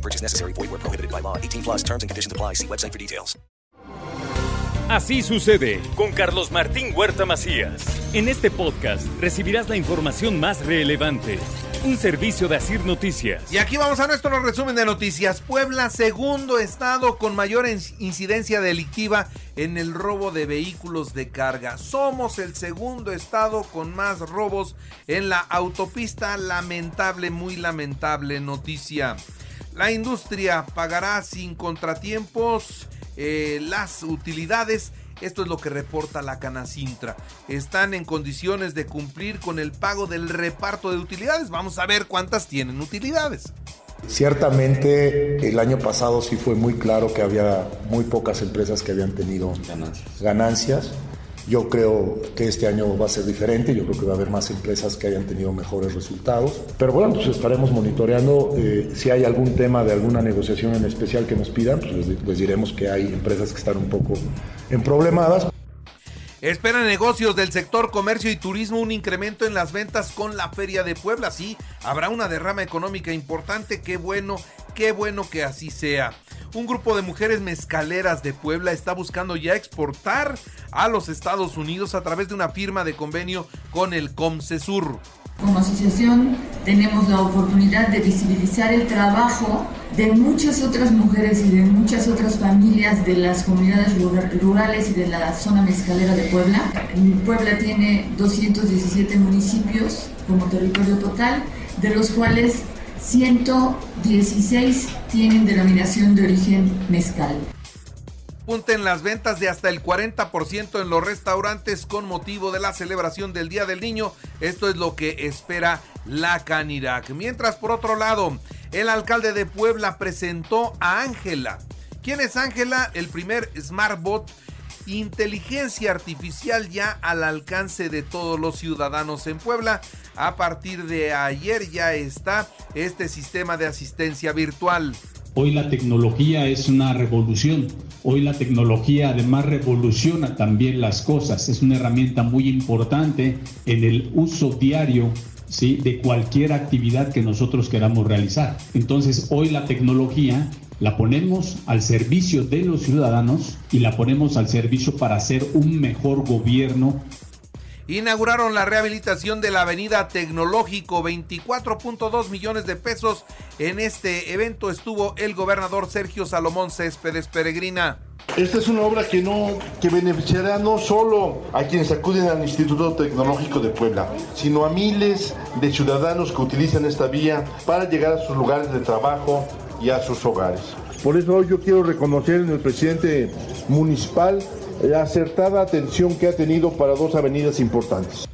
No purchase necessary. Void where prohibited by law. 18 plus terms and conditions apply. See website for details. Así sucede con Carlos Martín Huerta Macías. En este podcast recibirás la información más relevante. Un servicio de Asir Noticias. Y aquí vamos a nuestro resumen de noticias. Puebla, segundo estado con mayor incidencia delictiva en el robo de vehículos de carga. Somos el segundo estado con más robos en la autopista. Lamentable, muy lamentable noticia. La industria pagará sin contratiempos eh, las utilidades. Esto es lo que reporta la Canacintra. Están en condiciones de cumplir con el pago del reparto de utilidades. Vamos a ver cuántas tienen utilidades. Ciertamente el año pasado sí fue muy claro que había muy pocas empresas que habían tenido ganancias. Yo creo que este año va a ser diferente, yo creo que va a haber más empresas que hayan tenido mejores resultados. Pero bueno, pues estaremos monitoreando eh, si hay algún tema de alguna negociación en especial que nos pidan, pues les, les diremos que hay empresas que están un poco en problemadas. Esperan negocios del sector comercio y turismo un incremento en las ventas con la Feria de Puebla. Sí, habrá una derrama económica importante. Qué bueno, qué bueno que así sea. Un grupo de mujeres mezcaleras de Puebla está buscando ya exportar a los Estados Unidos a través de una firma de convenio con el COMCESUR. Como asociación tenemos la oportunidad de visibilizar el trabajo de muchas otras mujeres y de muchas otras familias de las comunidades rurales y de la zona mezcalera de Puebla. Puebla tiene 217 municipios como territorio total, de los cuales 116 tienen denominación de origen mezcal punten las ventas de hasta el 40% en los restaurantes con motivo de la celebración del Día del Niño. Esto es lo que espera la Canirac. Mientras, por otro lado, el alcalde de Puebla presentó a Ángela. ¿Quién es Ángela? El primer SmartBot inteligencia artificial ya al alcance de todos los ciudadanos en Puebla. A partir de ayer ya está este sistema de asistencia virtual. Hoy la tecnología es una revolución. Hoy la tecnología además revoluciona también las cosas. Es una herramienta muy importante en el uso diario de cualquier actividad que nosotros queramos realizar. Entonces hoy la tecnología la ponemos al servicio de los ciudadanos y la ponemos al servicio para hacer un mejor gobierno inauguraron la rehabilitación de la avenida Tecnológico, 24.2 millones de pesos. En este evento estuvo el gobernador Sergio Salomón Céspedes Peregrina. Esta es una obra que no que beneficiará no solo a quienes acuden al Instituto Tecnológico de Puebla, sino a miles de ciudadanos que utilizan esta vía para llegar a sus lugares de trabajo y a sus hogares. Por eso yo quiero reconocer en el presidente municipal la acertada atención que ha tenido para dos avenidas importantes.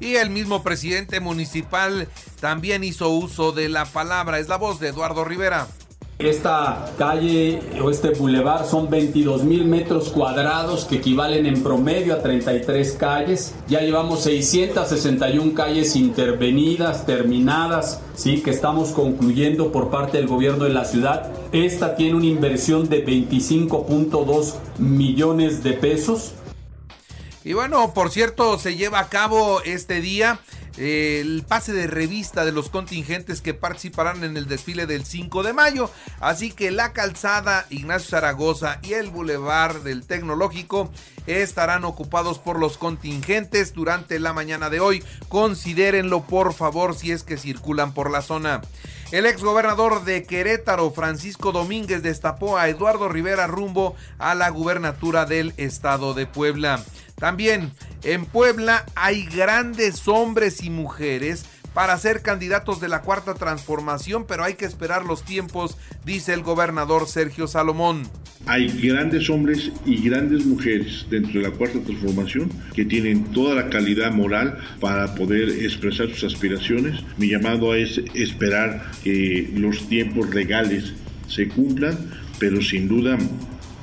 Y el mismo presidente municipal también hizo uso de la palabra. Es la voz de Eduardo Rivera. Esta calle o este bulevar son 22 mil metros cuadrados que equivalen en promedio a 33 calles. Ya llevamos 661 calles intervenidas, terminadas, sí, que estamos concluyendo por parte del gobierno de la ciudad. Esta tiene una inversión de 25.2 millones de pesos. Y bueno, por cierto, se lleva a cabo este día el pase de revista de los contingentes que participarán en el desfile del 5 de mayo. Así que la calzada Ignacio Zaragoza y el bulevar del Tecnológico estarán ocupados por los contingentes durante la mañana de hoy. Considérenlo por favor si es que circulan por la zona. El exgobernador de Querétaro, Francisco Domínguez, destapó a Eduardo Rivera rumbo a la gubernatura del estado de Puebla. También en Puebla hay grandes hombres y mujeres para ser candidatos de la cuarta transformación, pero hay que esperar los tiempos, dice el gobernador Sergio Salomón. Hay grandes hombres y grandes mujeres dentro de la cuarta transformación que tienen toda la calidad moral para poder expresar sus aspiraciones. Mi llamado es esperar que los tiempos legales se cumplan, pero sin duda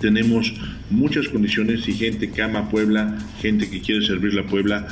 Tenemos muchas condiciones y gente que ama Puebla, gente que quiere servir la Puebla.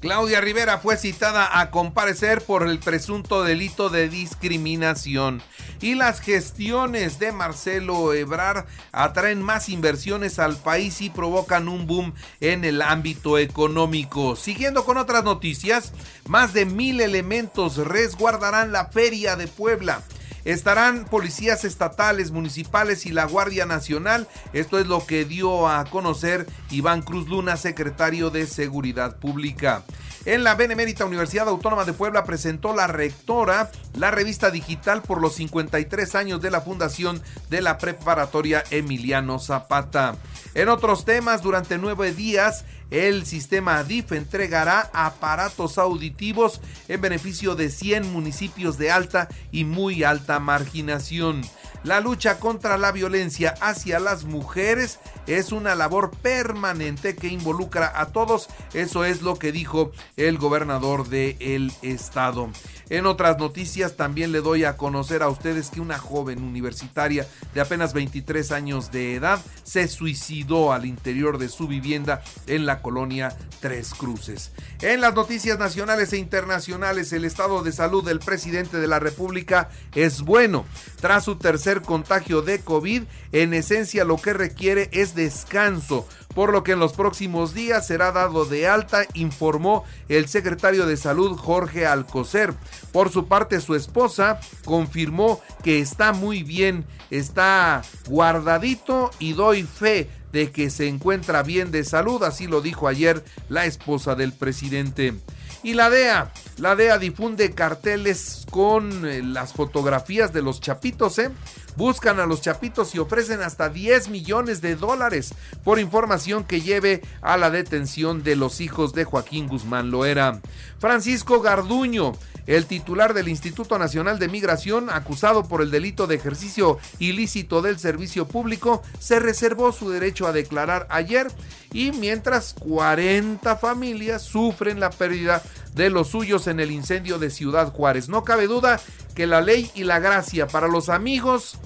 Claudia Rivera fue citada a comparecer por el presunto delito de discriminación. Y las gestiones de Marcelo Ebrar atraen más inversiones al país y provocan un boom en el ámbito económico. Siguiendo con otras noticias, más de mil elementos resguardarán la feria de Puebla. Estarán policías estatales, municipales y la Guardia Nacional. Esto es lo que dio a conocer Iván Cruz Luna, secretario de Seguridad Pública. En la Benemérita Universidad Autónoma de Puebla presentó la rectora la revista digital por los 53 años de la fundación de la preparatoria Emiliano Zapata. En otros temas, durante nueve días, el sistema ADIF entregará aparatos auditivos en beneficio de 100 municipios de alta y muy alta marginación. La lucha contra la violencia hacia las mujeres es una labor permanente que involucra a todos. Eso es lo que dijo el gobernador del el estado. En otras noticias también le doy a conocer a ustedes que una joven universitaria de apenas 23 años de edad se suicidó al interior de su vivienda en la colonia Tres Cruces. En las noticias nacionales e internacionales, el estado de salud del presidente de la República es bueno. Tras su tercer contagio de COVID, en esencia lo que requiere es descanso por lo que en los próximos días será dado de alta, informó el secretario de Salud Jorge Alcocer. Por su parte, su esposa confirmó que está muy bien, está guardadito y doy fe de que se encuentra bien de salud, así lo dijo ayer la esposa del presidente. Y la DEA, la DEA difunde carteles con eh, las fotografías de los chapitos, ¿eh? Buscan a los chapitos y ofrecen hasta 10 millones de dólares por información que lleve a la detención de los hijos de Joaquín Guzmán Loera. Francisco Garduño el titular del Instituto Nacional de Migración, acusado por el delito de ejercicio ilícito del servicio público, se reservó su derecho a declarar ayer y mientras 40 familias sufren la pérdida de los suyos en el incendio de Ciudad Juárez. No cabe duda que la ley y la gracia para los amigos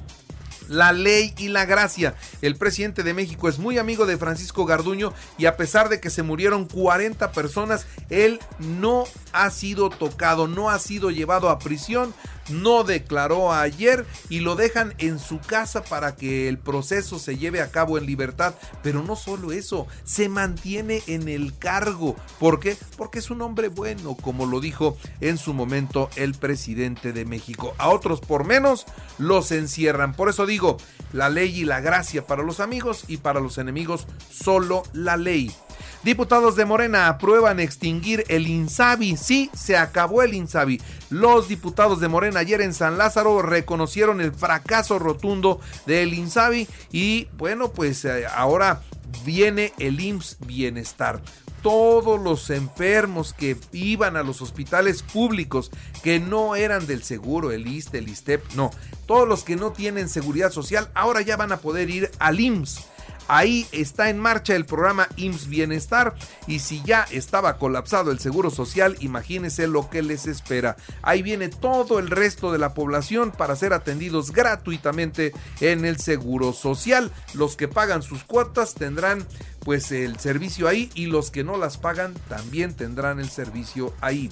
la ley y la gracia. El presidente de México es muy amigo de Francisco Garduño y a pesar de que se murieron 40 personas, él no ha sido tocado, no ha sido llevado a prisión, no declaró ayer y lo dejan en su casa para que el proceso se lleve a cabo en libertad. Pero no solo eso, se mantiene en el cargo. ¿Por qué? Porque es un hombre bueno, como lo dijo en su momento el presidente de México. A otros por menos los encierran. Por eso digo, la ley y la gracia para los amigos y para los enemigos, solo la ley. Diputados de Morena aprueban extinguir el INSABI. Sí, se acabó el INSABI. Los diputados de Morena ayer en San Lázaro reconocieron el fracaso rotundo del INSABI y bueno, pues eh, ahora viene el IMSS Bienestar todos los enfermos que iban a los hospitales públicos, que no eran del seguro, el ISTE, el ISTEP, no, todos los que no tienen seguridad social, ahora ya van a poder ir al IMSS Ahí está en marcha el programa IMSS Bienestar y si ya estaba colapsado el Seguro Social, imagínense lo que les espera. Ahí viene todo el resto de la población para ser atendidos gratuitamente en el Seguro Social. Los que pagan sus cuotas tendrán pues el servicio ahí y los que no las pagan también tendrán el servicio ahí.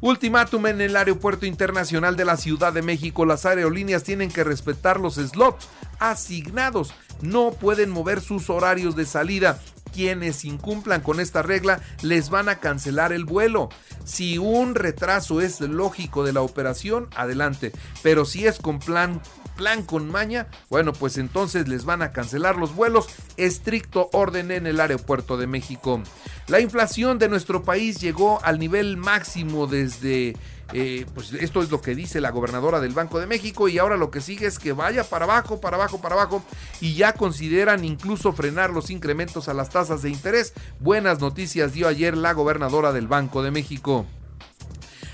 Ultimátum en el Aeropuerto Internacional de la Ciudad de México. Las aerolíneas tienen que respetar los slots asignados no pueden mover sus horarios de salida. Quienes incumplan con esta regla les van a cancelar el vuelo. Si un retraso es lógico de la operación, adelante. Pero si es con plan plan con maña, bueno, pues entonces les van a cancelar los vuelos. Estricto orden en el aeropuerto de México. La inflación de nuestro país llegó al nivel máximo desde eh, pues esto es lo que dice la gobernadora del Banco de México y ahora lo que sigue es que vaya para abajo, para abajo, para abajo y ya consideran incluso frenar los incrementos a las tasas de interés. Buenas noticias dio ayer la gobernadora del Banco de México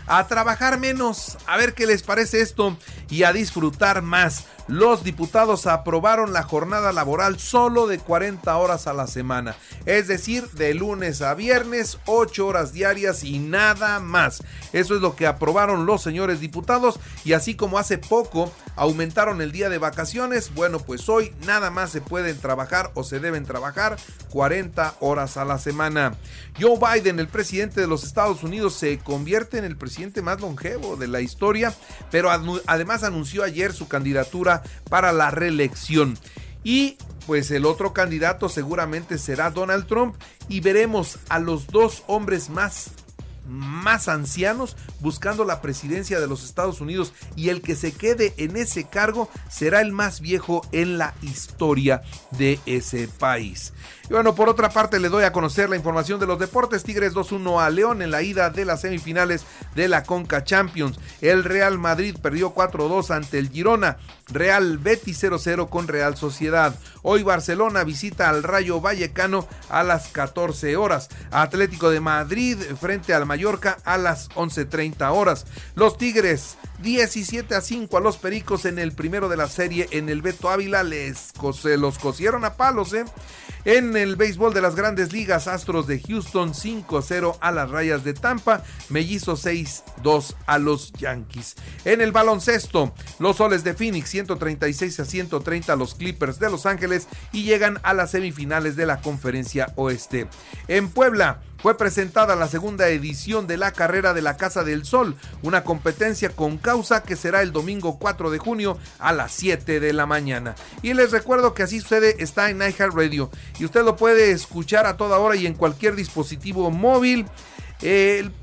a trabajar menos, a ver qué les parece esto y a disfrutar más. Los diputados aprobaron la jornada laboral solo de 40 horas a la semana, es decir, de lunes a viernes, 8 horas diarias y nada más. Eso es lo que aprobaron los señores diputados y así como hace poco Aumentaron el día de vacaciones. Bueno, pues hoy nada más se pueden trabajar o se deben trabajar 40 horas a la semana. Joe Biden, el presidente de los Estados Unidos, se convierte en el presidente más longevo de la historia, pero además anunció ayer su candidatura para la reelección. Y pues el otro candidato seguramente será Donald Trump y veremos a los dos hombres más más ancianos buscando la presidencia de los Estados Unidos y el que se quede en ese cargo será el más viejo en la historia de ese país. Y bueno, por otra parte le doy a conocer la información de los deportes. Tigres 2-1 a León en la ida de las semifinales de la Conca Champions. El Real Madrid perdió 4-2 ante el Girona. Real Betis 0-0 con Real Sociedad. Hoy Barcelona visita al Rayo Vallecano a las 14 horas. Atlético de Madrid frente al Mallorca a las 11.30 horas. Los Tigres 17 a 5 a los Pericos en el primero de la serie en el Beto Ávila. Les se los cosieron a palos, ¿eh? En el béisbol de las grandes ligas, Astros de Houston 5-0 a las rayas de Tampa, Mellizo 6-2 a los Yankees. En el baloncesto, los soles de Phoenix 136 a 130 a los Clippers de Los Ángeles y llegan a las semifinales de la conferencia oeste. En Puebla, fue presentada la segunda edición de la carrera de la Casa del Sol, una competencia con causa que será el domingo 4 de junio a las 7 de la mañana. Y les recuerdo que así sucede está en iHeartRadio y usted lo puede escuchar a toda hora y en cualquier dispositivo móvil.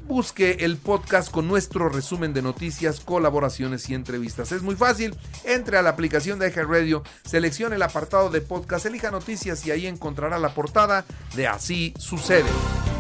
busque el podcast con nuestro resumen de noticias, colaboraciones y entrevistas. Es muy fácil. Entre a la aplicación de iHeartRadio, seleccione el apartado de podcast, elija noticias y ahí encontrará la portada de Así sucede.